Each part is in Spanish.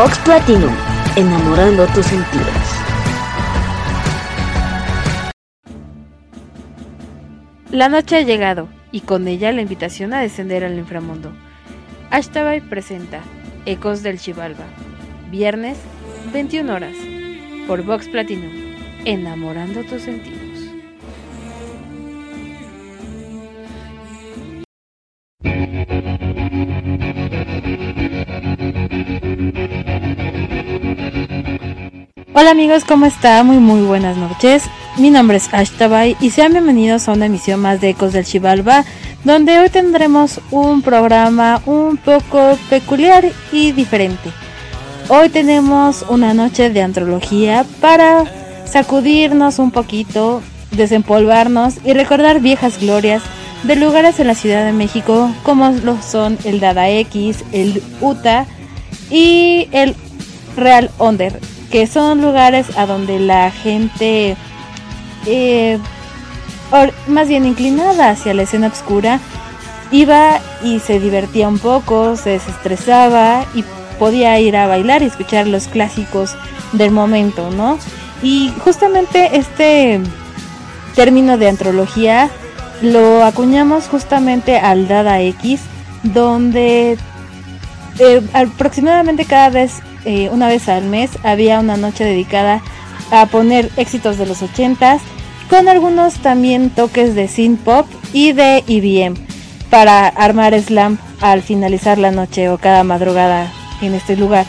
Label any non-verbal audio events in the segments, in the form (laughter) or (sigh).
Vox Platinum, enamorando tus sentidos. La noche ha llegado y con ella la invitación a descender al inframundo. Ashtabay presenta Ecos del Chivalba, viernes 21 horas, por Vox Platinum, enamorando tus sentidos. Hola amigos, ¿cómo está? Muy muy buenas noches. Mi nombre es Ashtabay y sean bienvenidos a una emisión más de Ecos del Chivalba, donde hoy tendremos un programa un poco peculiar y diferente. Hoy tenemos una noche de antología para sacudirnos un poquito, desempolvarnos y recordar viejas glorias de lugares en la Ciudad de México como lo son el Dada X, el UTA y el Real Onder, que son lugares a donde la gente eh, más bien inclinada hacia la escena oscura iba y se divertía un poco, se desestresaba y podía ir a bailar y escuchar los clásicos del momento, ¿no? Y justamente este término de antología lo acuñamos justamente al Dada X, donde eh, aproximadamente cada vez, eh, una vez al mes, había una noche dedicada a poner éxitos de los 80s, con algunos también toques de synth pop y de EBM para armar slam al finalizar la noche o cada madrugada en este lugar.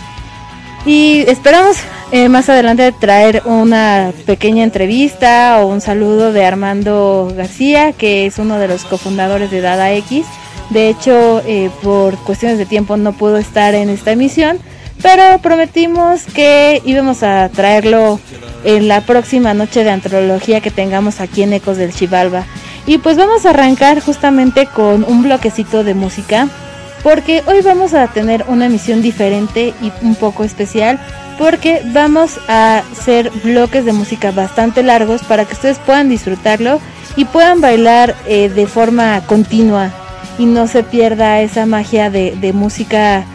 Y esperamos eh, más adelante traer una pequeña entrevista o un saludo de Armando García, que es uno de los cofundadores de Dada X. De hecho, eh, por cuestiones de tiempo no pudo estar en esta emisión, pero prometimos que íbamos a traerlo en la próxima noche de antología que tengamos aquí en Ecos del Chivalba. Y pues vamos a arrancar justamente con un bloquecito de música porque hoy vamos a tener una emisión diferente y un poco especial porque vamos a hacer bloques de música bastante largos para que ustedes puedan disfrutarlo y puedan bailar eh, de forma continua y no se pierda esa magia de música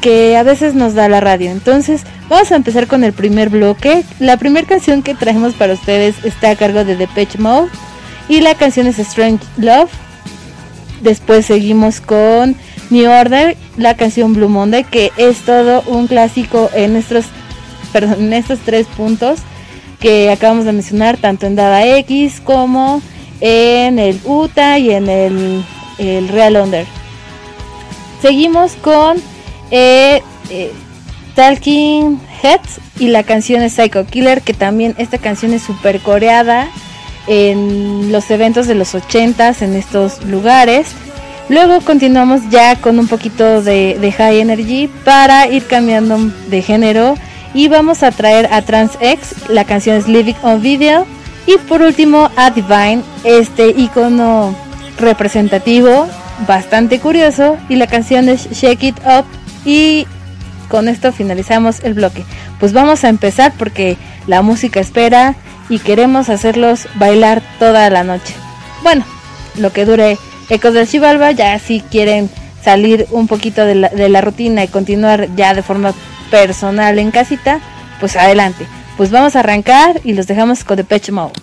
que a veces nos da la radio. Entonces vamos a empezar con el primer bloque. La primera canción que traemos para ustedes está a cargo de Depeche Mode y la canción es Strange Love. Después seguimos con New Order, la canción Blue Monday, que es todo un clásico en estos, en estos tres puntos que acabamos de mencionar, tanto en Dada X como en el UTA y en el, Real Under. Seguimos con eh, eh, Talking Heads y la canción es Psycho Killer, que también esta canción es super coreada en los eventos de los 80s en estos lugares. Luego continuamos ya con un poquito de, High Energy para ir cambiando de género. Y vamos a traer a Trans X, la canción es Living on Video. Y por último a Divine, este icono representativo, bastante curioso. Y la canción es Shake It Up. Y con esto finalizamos el bloque. Pues vamos a empezar porque la música espera y queremos hacerlos bailar toda la noche. Bueno, lo que dure Ecos del Chivalba, ya si quieren salir un poquito de la, de la rutina y continuar ya de forma personal en casita, pues adelante. Pues vamos a arrancar y los dejamos con Depeche Mode.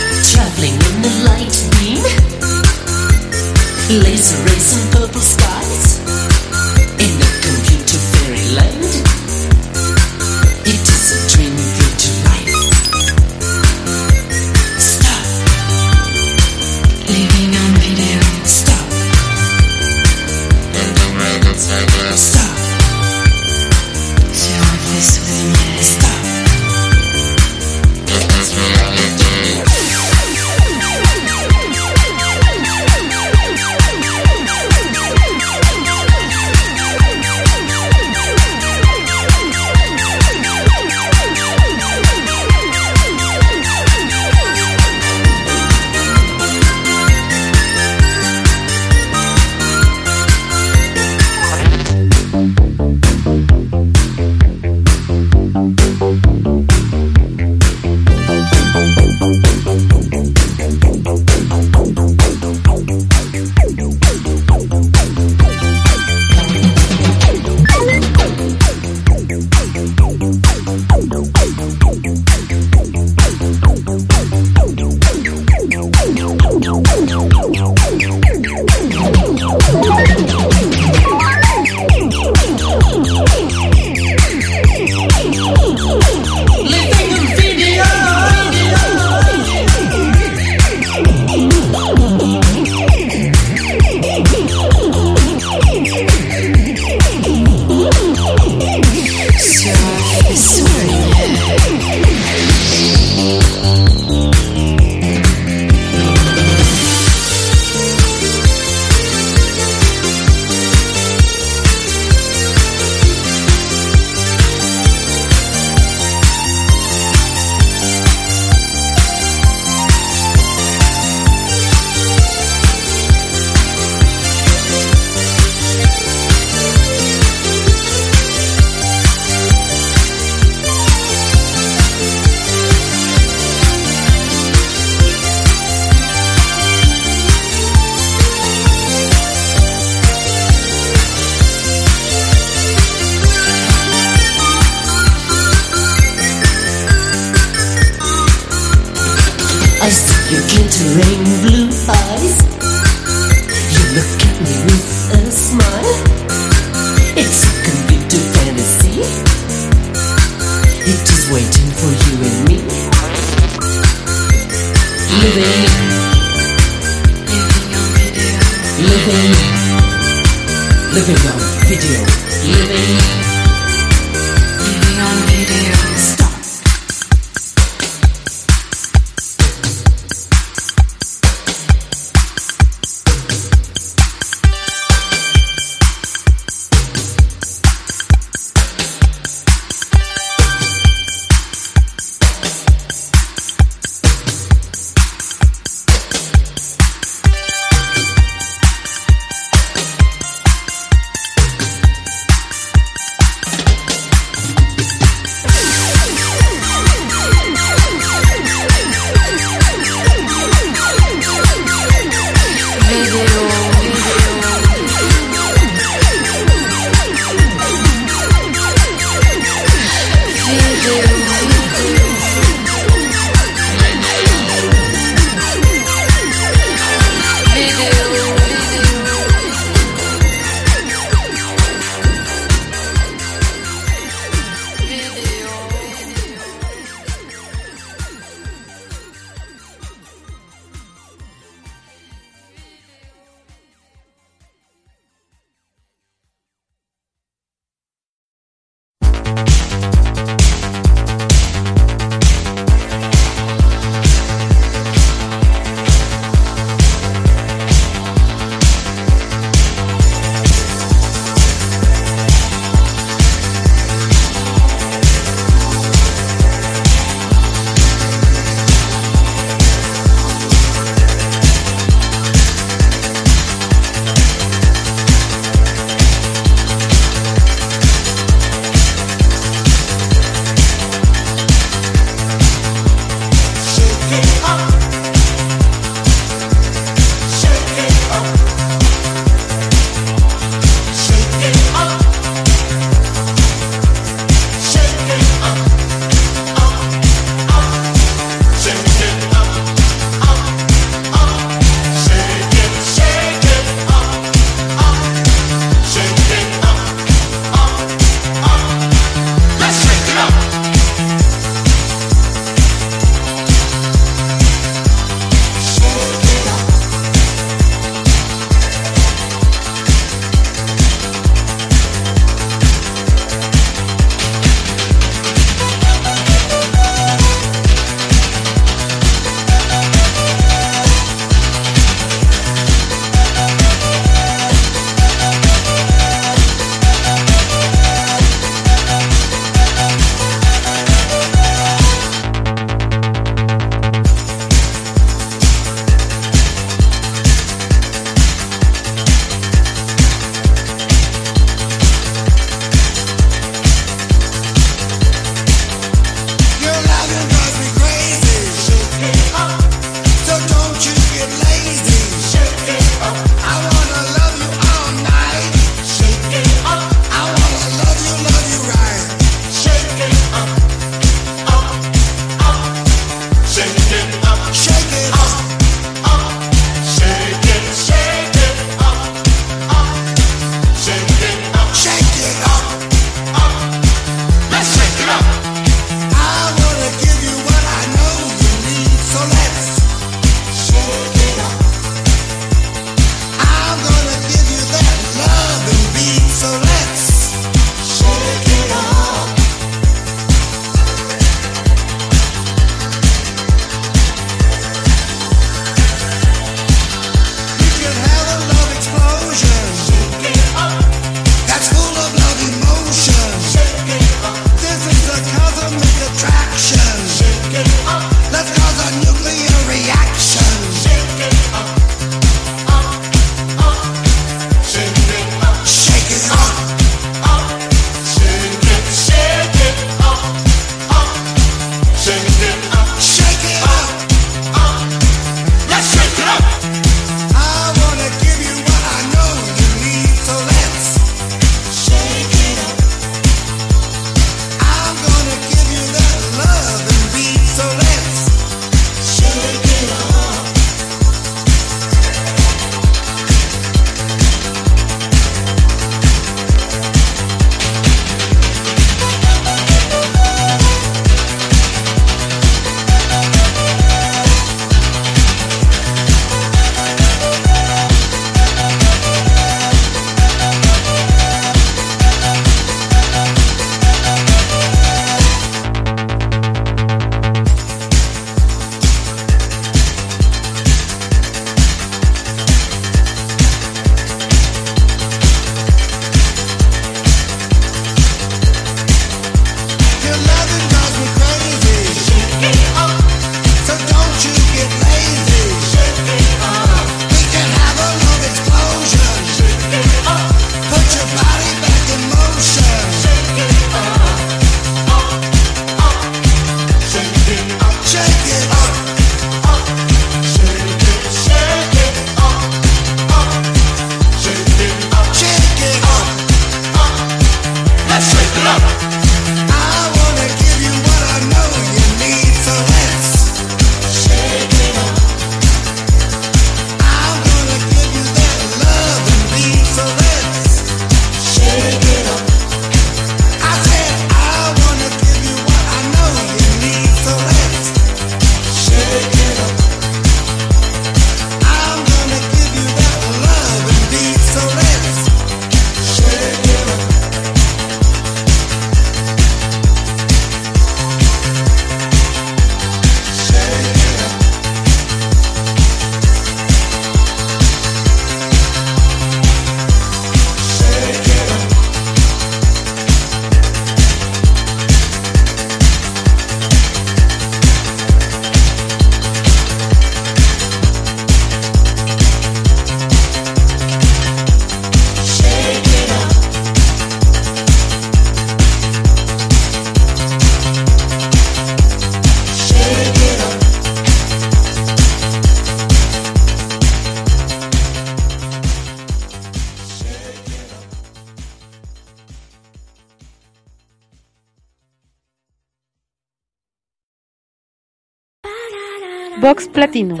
Vox Platinum,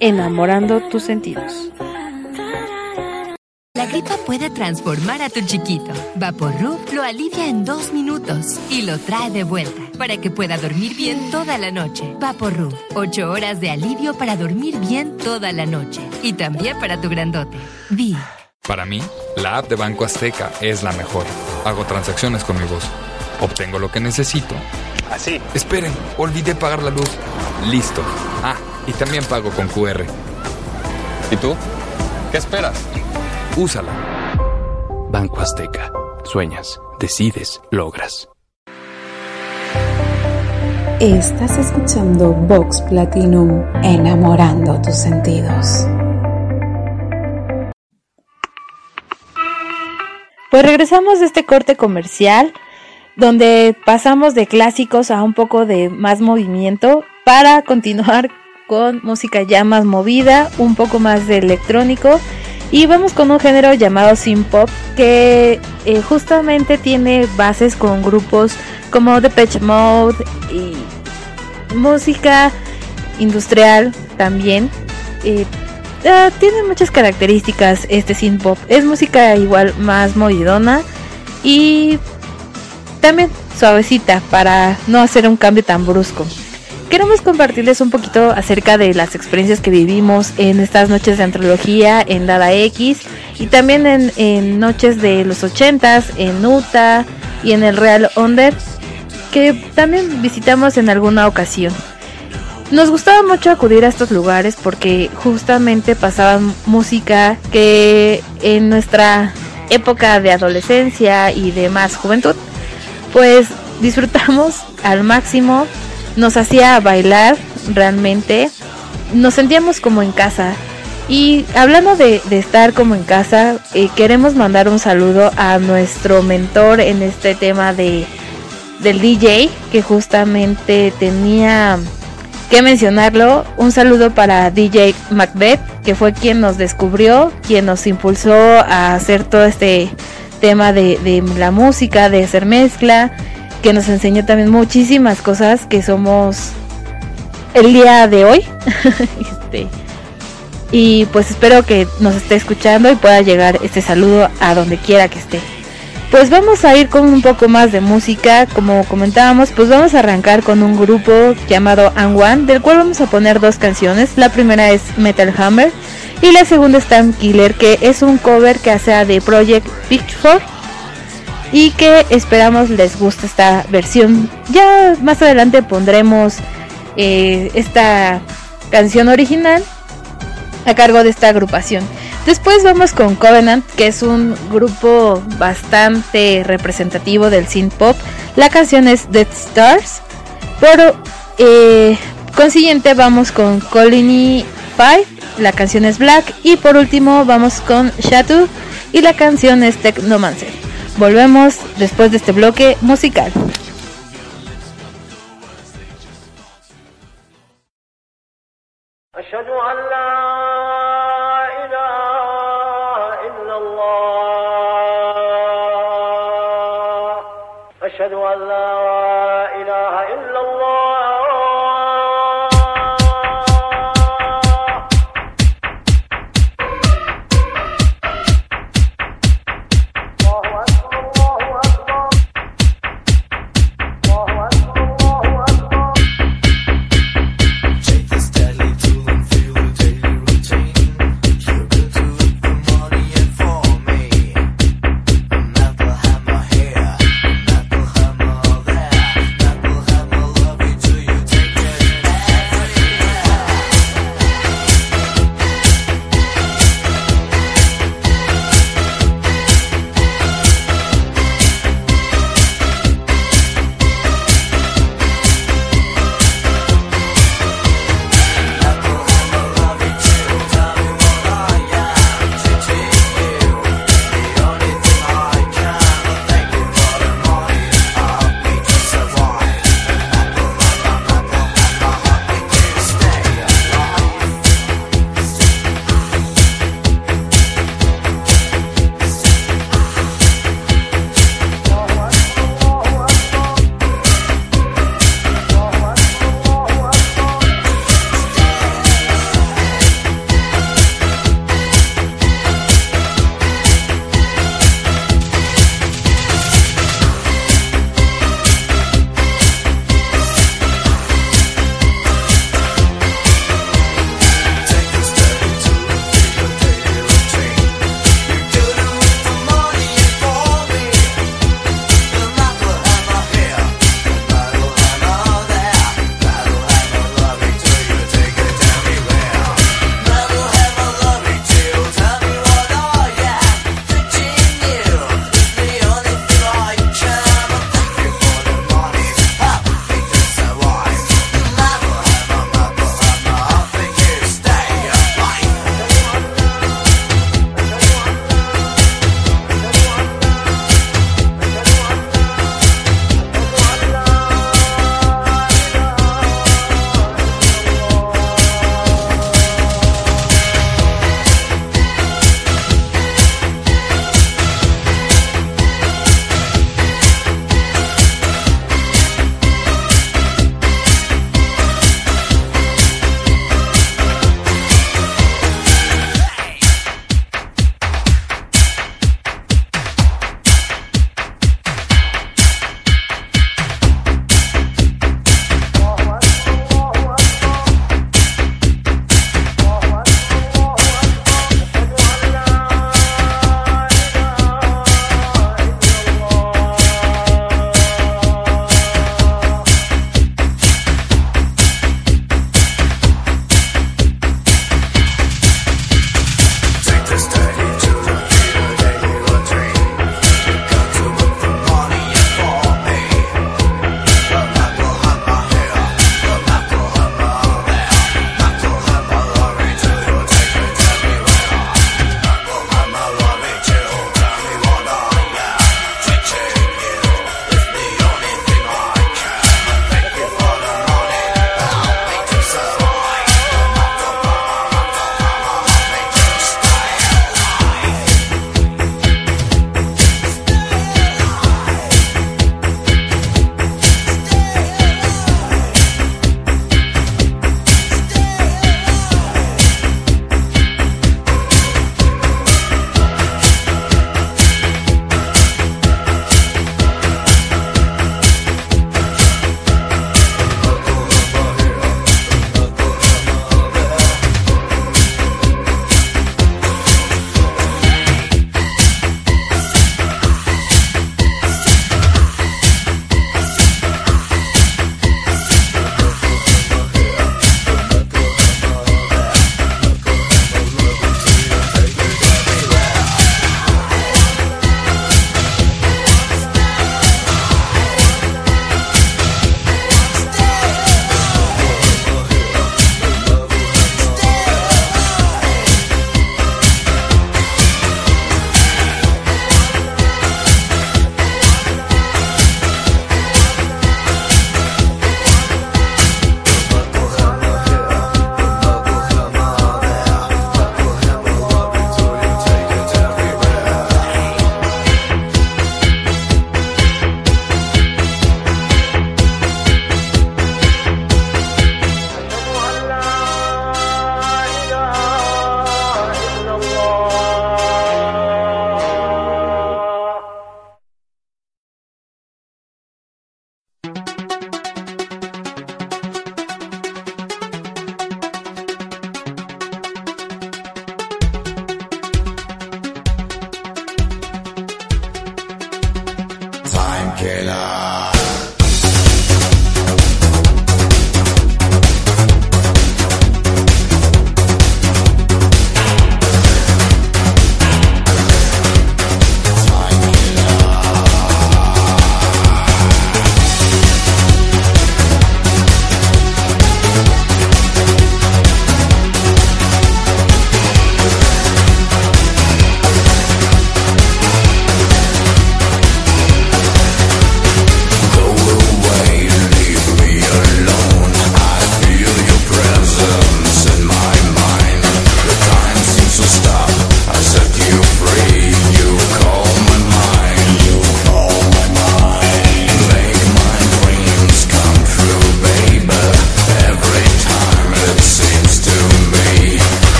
enamorando tus sentidos. La gripa puede transformar a tu chiquito. Vaporub lo alivia en dos minutos y lo trae de vuelta para que pueda dormir bien toda la noche. Vaporub, ocho horas de alivio para dormir bien toda la noche y también para tu grandote. Vi. Para mí, la app de Banco Azteca es la mejor. Hago transacciones con mi voz. Obtengo lo que necesito. Así. Esperen, olvidé pagar la luz. Listo. Ah, y también pago con QR. ¿Y tú? ¿Qué esperas? Úsala. Banco Azteca. Sueñas, decides, logras. Estás escuchando Vox Platinum, enamorando tus sentidos. Pues regresamos de este corte comercial donde pasamos de clásicos a un poco de más movimiento para continuar con música ya más movida, un poco más de electrónico y vamos con un género llamado synth pop que eh, justamente tiene bases con grupos como Depeche Mode y música industrial también. Eh, tiene muchas características este synth pop. Es música igual más movidona y también suavecita para no hacer un cambio tan brusco. Queremos compartirles un poquito acerca de las experiencias que vivimos en estas noches de antología en Dada X y también en, noches de los 80s en Utah y en el Real Under que también visitamos en alguna ocasión. Nos gustaba mucho acudir a estos lugares porque justamente pasaban música que en nuestra época de adolescencia y de más juventud pues disfrutamos al máximo, nos hacía bailar realmente, nos sentíamos como en casa. Y hablando de, estar como en casa, eh, queremos mandar un saludo a nuestro mentor en este tema de, del DJ, que justamente tenía que mencionarlo. Un saludo para DJ Macbeth, que fue quien nos descubrió, quien nos impulsó a hacer todo este tema de, de la música, de hacer mezcla, que nos enseñó también muchísimas cosas que somos el día de hoy. (laughs) este, y pues espero que nos esté escuchando y pueda llegar este saludo a donde quiera que esté. Pues vamos a ir con un poco más de música, como comentábamos, pues vamos a arrancar con un grupo llamado And One, del cual vamos a poner dos canciones. La primera es Metal Hammer y la segunda es Time Killer, que es un cover que hace de Project Pitchfork y que esperamos les guste esta versión. Ya más adelante pondremos eh, esta canción original a cargo de esta agrupación. Después vamos con Covenant, que es un grupo bastante representativo del synth pop. La canción es Dead Stars. Por eh, consiguiente vamos con Colony 5, la canción es Black. Y por último vamos con Shadow y la canción es Technomancer. Volvemos después de este bloque musical.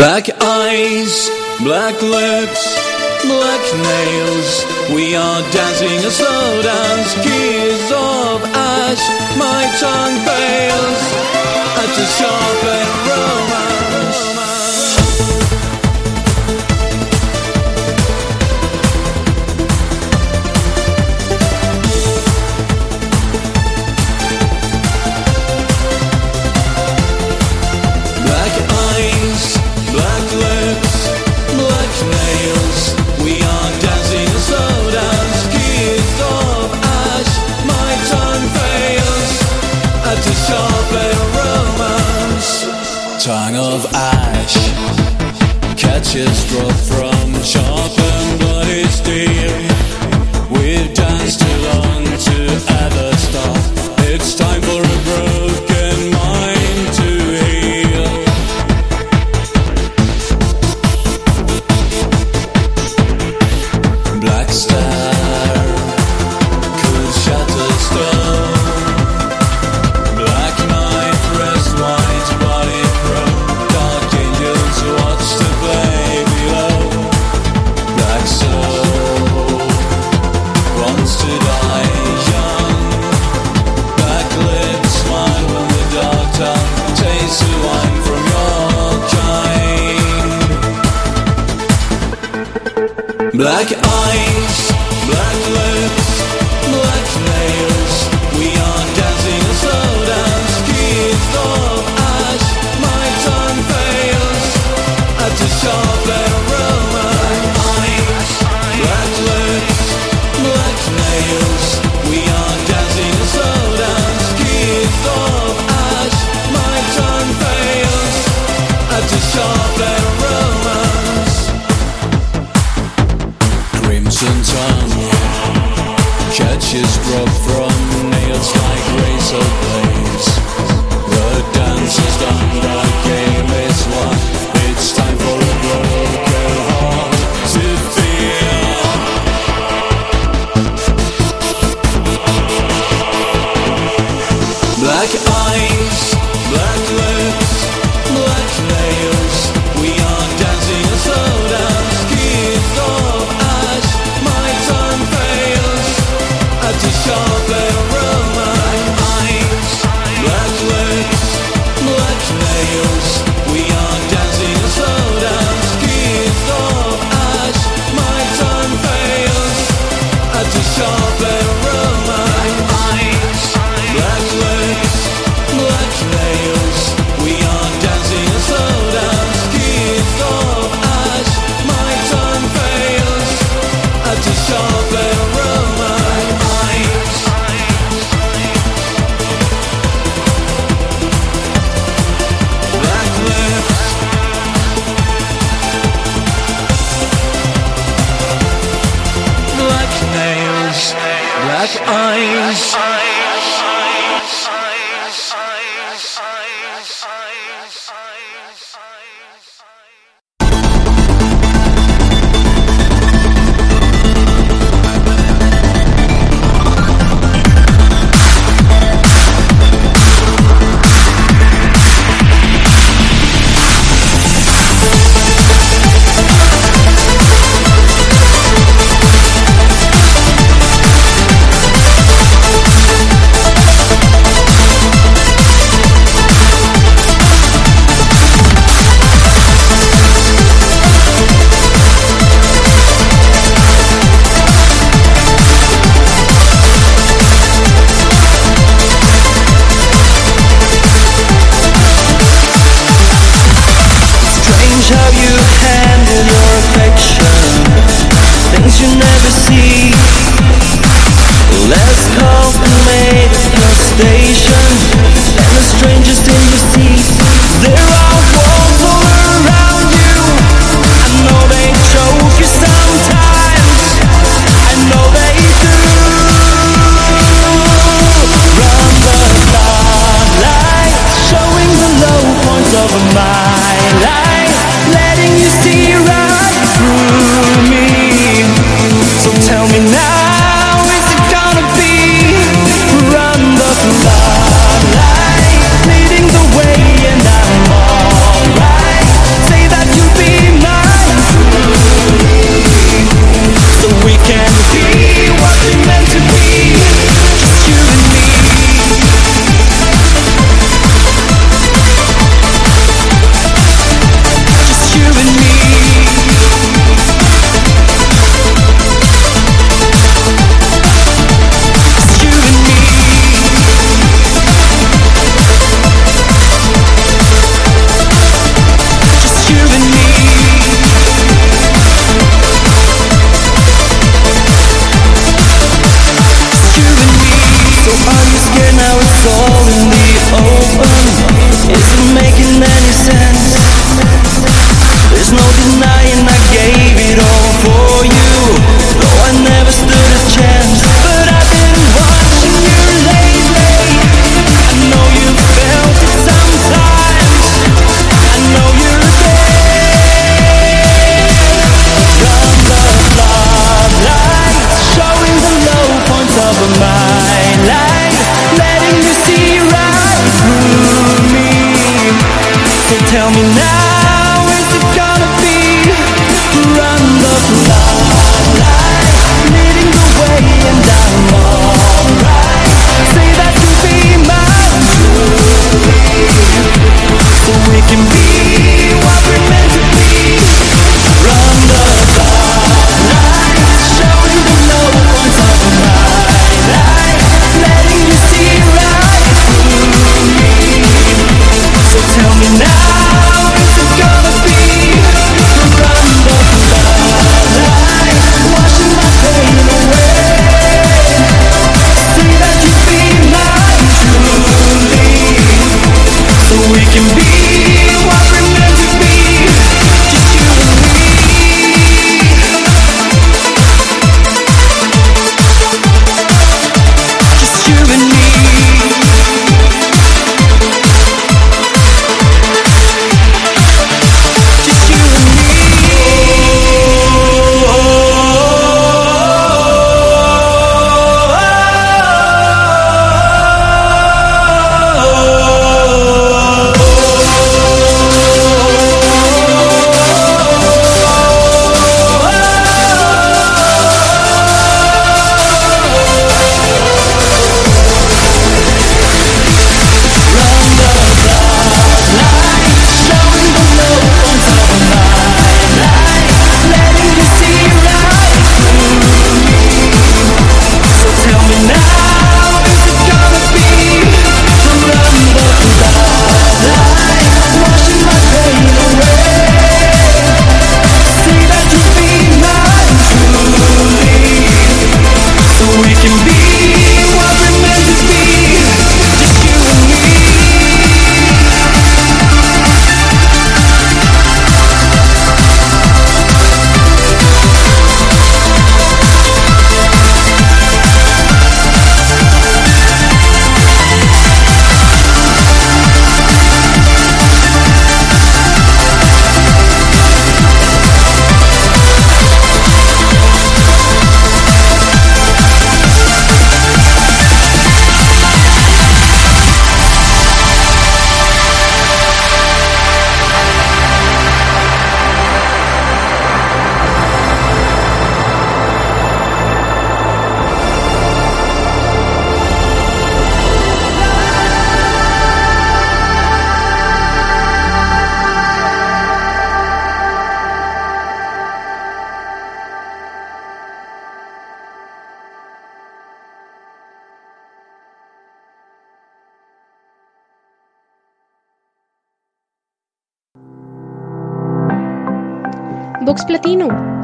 Black eyes, black lips, black nails. We are dancing a slow dance, gears of ash. My tongue fails at the sharp end road.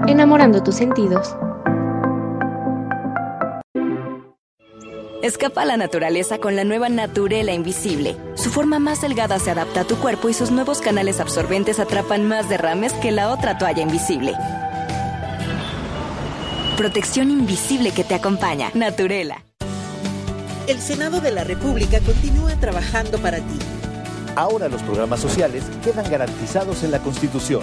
enamorando tus sentidos. Escapa a la naturaleza con la nueva Naturela Invisible. Su forma más delgada se adapta a tu cuerpo y sus nuevos canales absorbentes atrapan más derrames que la otra toalla invisible. Protección invisible que te acompaña. Naturela. El Senado de la República continúa trabajando para ti. Ahora los programas sociales quedan garantizados en la Constitución.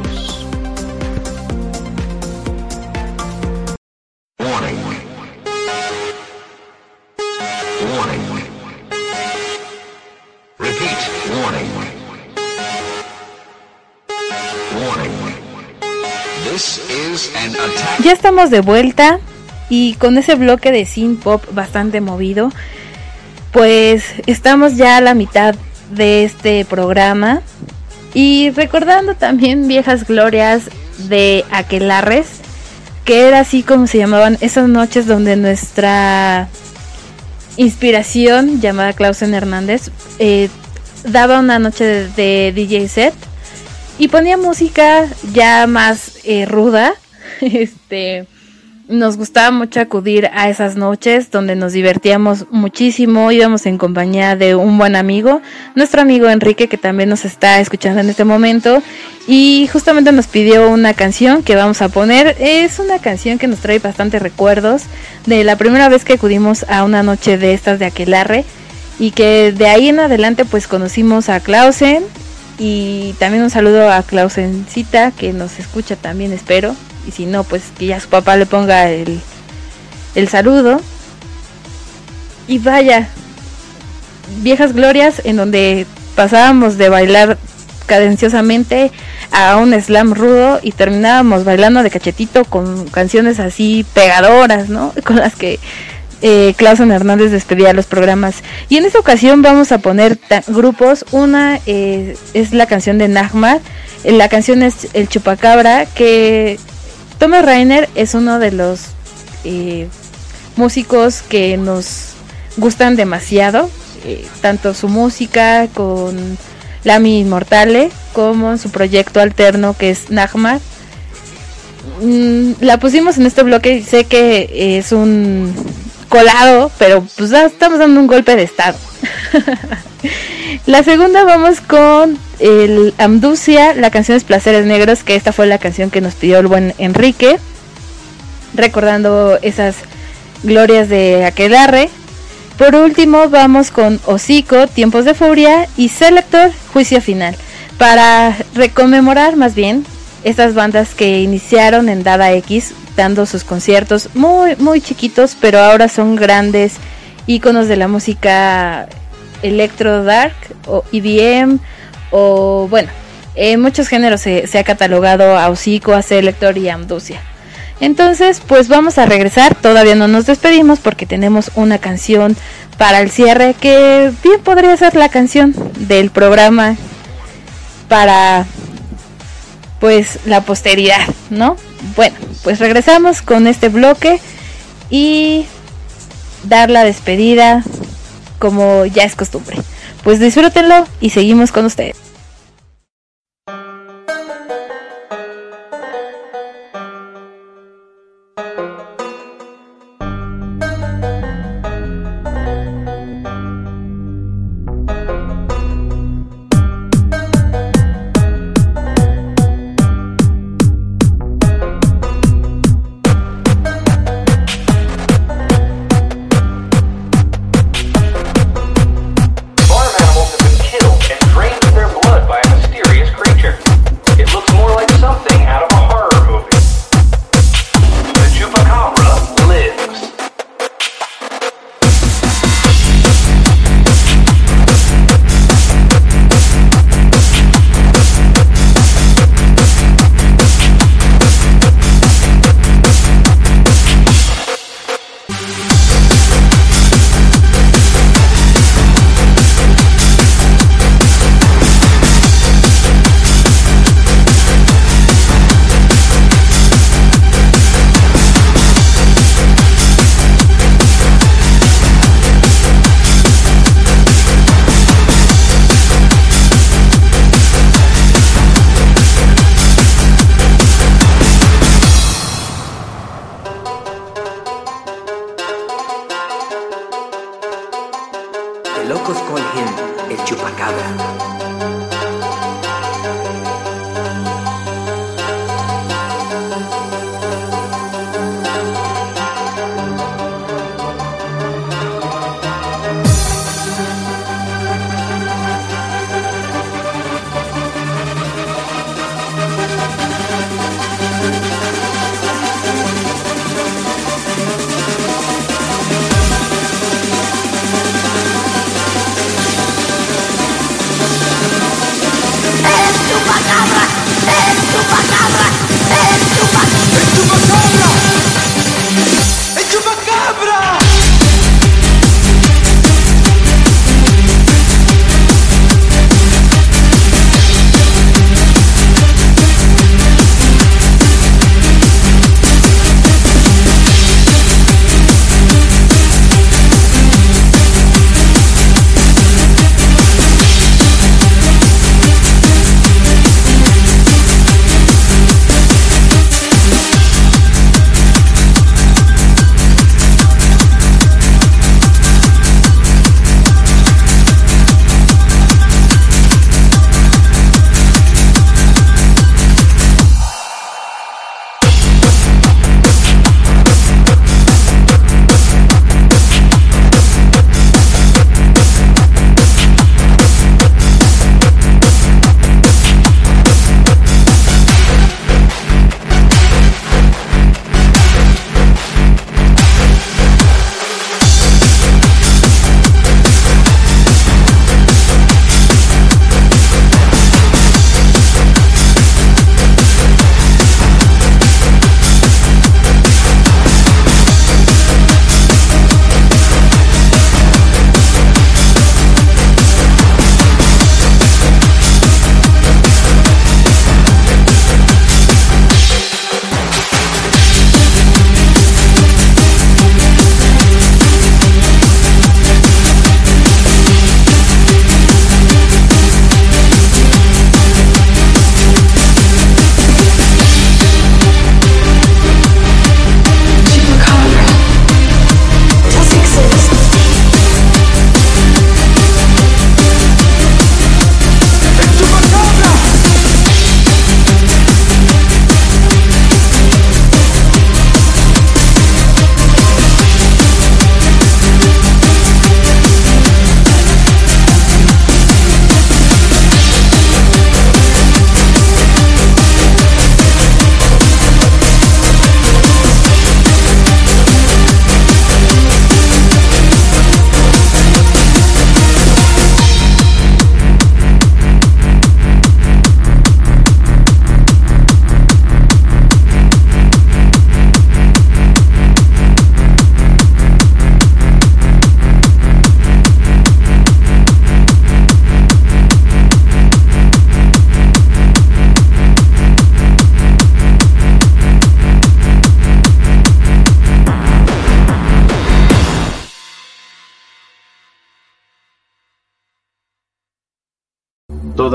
Ya estamos de vuelta y con ese bloque de synth pop bastante movido, pues estamos ya a la mitad de este programa y recordando también viejas glorias de Aquelarres, que era así como se llamaban esas noches donde nuestra inspiración llamada Clausen Hernández eh, daba una noche de, DJ set y ponía música ya más eh, ruda. (laughs) Este nos gustaba mucho acudir a esas noches donde nos divertíamos muchísimo, íbamos en compañía de un buen amigo, nuestro amigo Enrique que también nos está escuchando en este momento y justamente nos pidió una canción que vamos a poner, es una canción que nos trae bastantes recuerdos de la primera vez que acudimos a una noche de estas de Aquelarre y que de ahí en adelante pues conocimos a Clausen y también un saludo a Clausencita que nos escucha también espero y si no pues que ya su papá le ponga el, el saludo y vaya viejas glorias en donde pasábamos de bailar cadenciosamente a un slam rudo y terminábamos bailando de cachetito con canciones así pegadoras, ¿no? (laughs) Con las que eh, Clausen Hernández despedía los programas. Y en esta ocasión vamos a poner grupos. Una eh, es la canción de Nagmar, la canción es El Chupacabra, que Thomas Rainer es uno de los eh, músicos que nos gustan demasiado, eh, tanto su música con Lami Inmortale como su proyecto alterno que es Nagmar. Mm, la pusimos en este bloque sé que es un colado, pero pues estamos dando un golpe de estado. (laughs) la segunda vamos con el Amducia, la canción es Placeres Negros, que esta fue la canción que nos pidió el buen Enrique, recordando esas glorias de Aquelarre. Por último vamos con Hocico, Tiempos de Furia y Selector, Juicio Final, para reconmemorar más bien estas bandas que iniciaron en Dada X dando sus conciertos muy muy chiquitos pero ahora son grandes íconos de la música electro dark o EDM o bueno en muchos géneros se, ha catalogado a Hocico, a Selector y a Amducia entonces pues vamos a regresar. Todavía no nos despedimos porque tenemos una canción para el cierre que bien podría ser la canción del programa para pues la posteridad, ¿no? Bueno, pues regresamos con este bloque y dar la despedida como ya es costumbre. Pues disfrútenlo y seguimos con ustedes.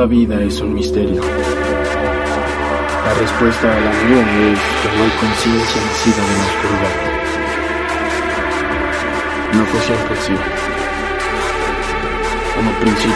Vida es un misterio. La respuesta a la mía es que no hay conciencia nacida de la oscuridad. No fue siempre así. El principio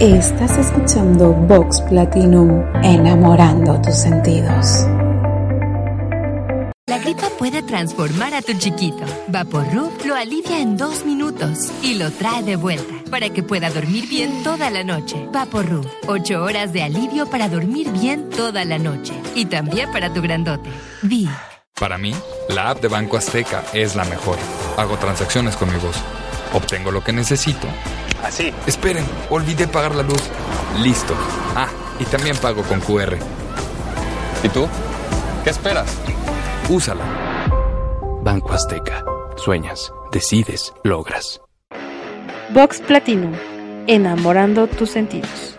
Estás escuchando Vox Platinum, enamorando tus sentidos. La gripa puede transformar a tu chiquito. Vaporrub lo alivia en dos minutos y lo trae de vuelta para que pueda dormir bien toda la noche. Vaporrub, ocho horas de alivio para dormir bien toda la noche y también para tu grandote. Vi. Para mí, la app de Banco Azteca es la mejor. Hago transacciones con mi voz. Obtengo lo que necesito. Así. Esperen, olvidé pagar la luz. Listo. Ah, y también pago con QR. ¿Y tú? ¿Qué esperas? Úsala. Banco Azteca. Sueñas, decides, logras. Vox Platinum, enamorando tus sentidos.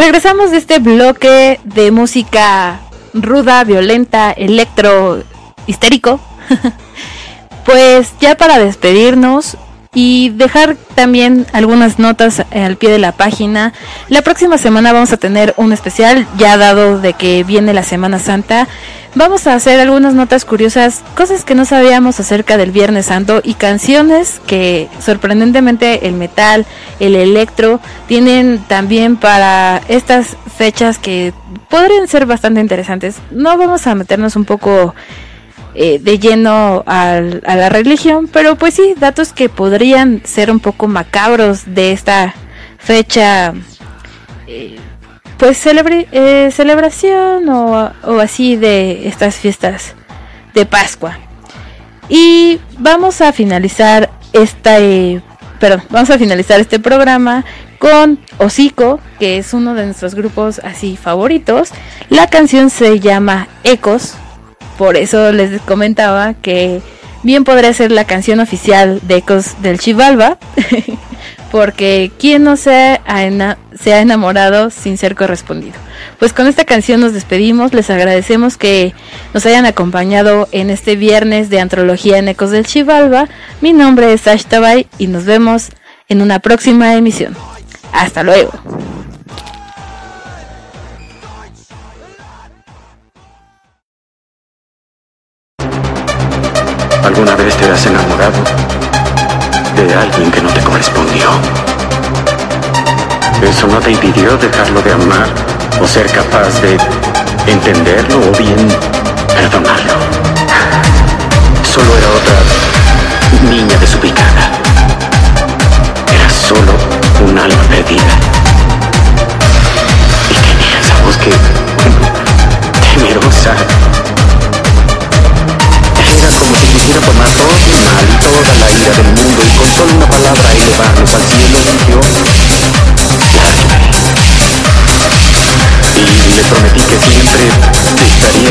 Regresamos de este bloque de música ruda, violenta, electro, histérico. (laughs) pues ya para despedirnos y dejar también algunas notas al pie de la página. La próxima semana vamos a tener un especial, ya dado de que viene la Semana Santa. Vamos a hacer algunas notas curiosas, cosas que no sabíamos acerca del Viernes Santo y canciones que sorprendentemente el metal, el electro tienen también para estas fechas que podrían ser bastante interesantes. No vamos a meternos un poco eh, de lleno al- a la religión, pero pues sí, datos que podrían ser un poco macabros de esta fecha, eh, pues eh, celebración o, así de estas fiestas de Pascua. Y vamos a finalizar esta, perdón, vamos a finalizar este programa con Hocico, que es uno de nuestros grupos así favoritos. La canción se llama Ecos, por eso les comentaba que bien podría ser la canción oficial de Ecos del Chivalba, (laughs) porque ¿quién no se ha, se ha enamorado sin ser correspondido? Pues con esta canción nos despedimos, les agradecemos que nos hayan acompañado en este viernes de Antrología en Ecos del Chivalba. Mi nombre es Ash Tabay y nos vemos en una próxima emisión. Hasta luego. ¿Alguna vez te has enamorado de alguien que no te correspondió? Eso no te impidió dejarlo de amar o ser capaz de entenderlo o bien perdonarlo. Solo era otra niña desubicada. Era solo un alma perdida. Y tenía esa voz que temerosa como si quisiera tomar todo el mal y toda la ira del mundo y con solo una palabra elevarlos al cielo y yo. Y le prometí que siempre estaría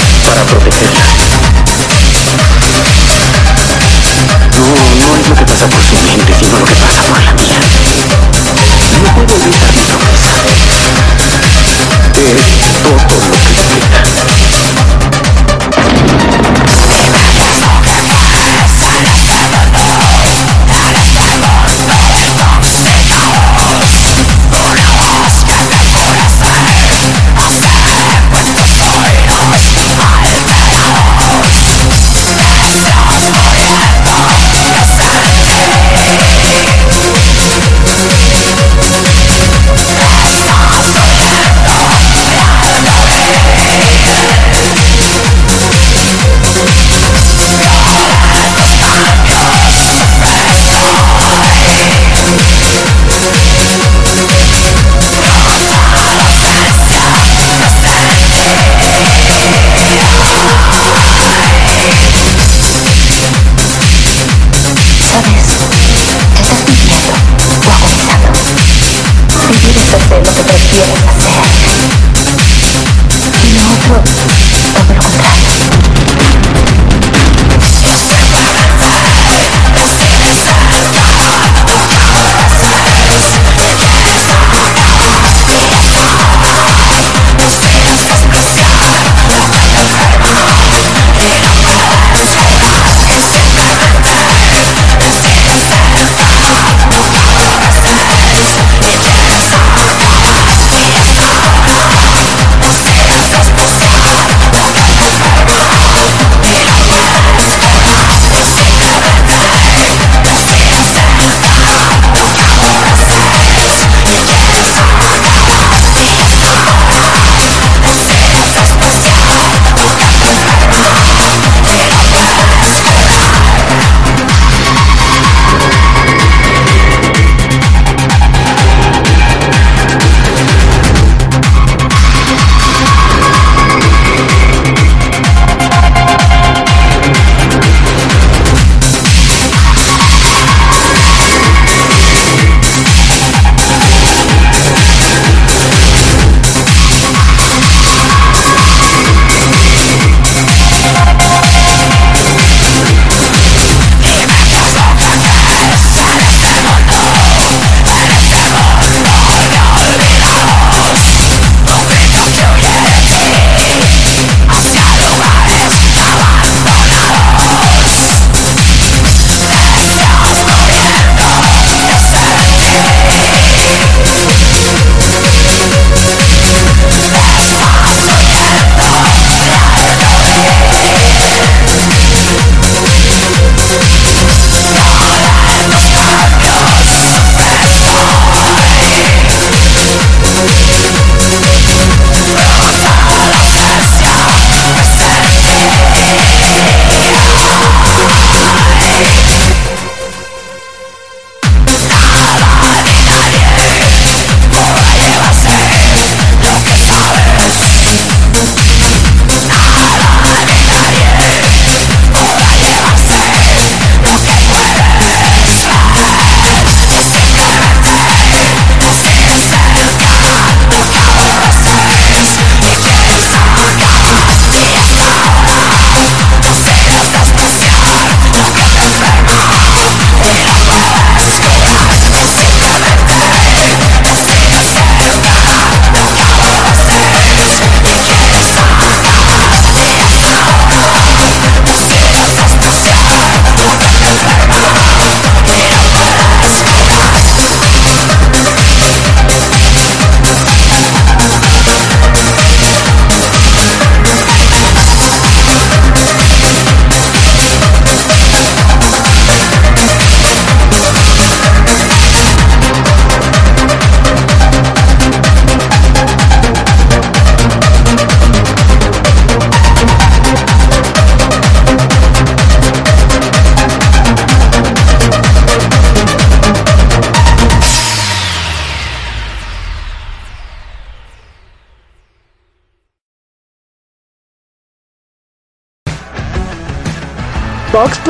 ahí para protegerla. No, no es lo que pasa por su mente, sino lo que pasa por la mía. No puedo olvidar mi promesa. Es todo lo que queda.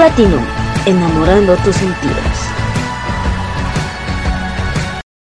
Platinum, enamorando tus sentidos.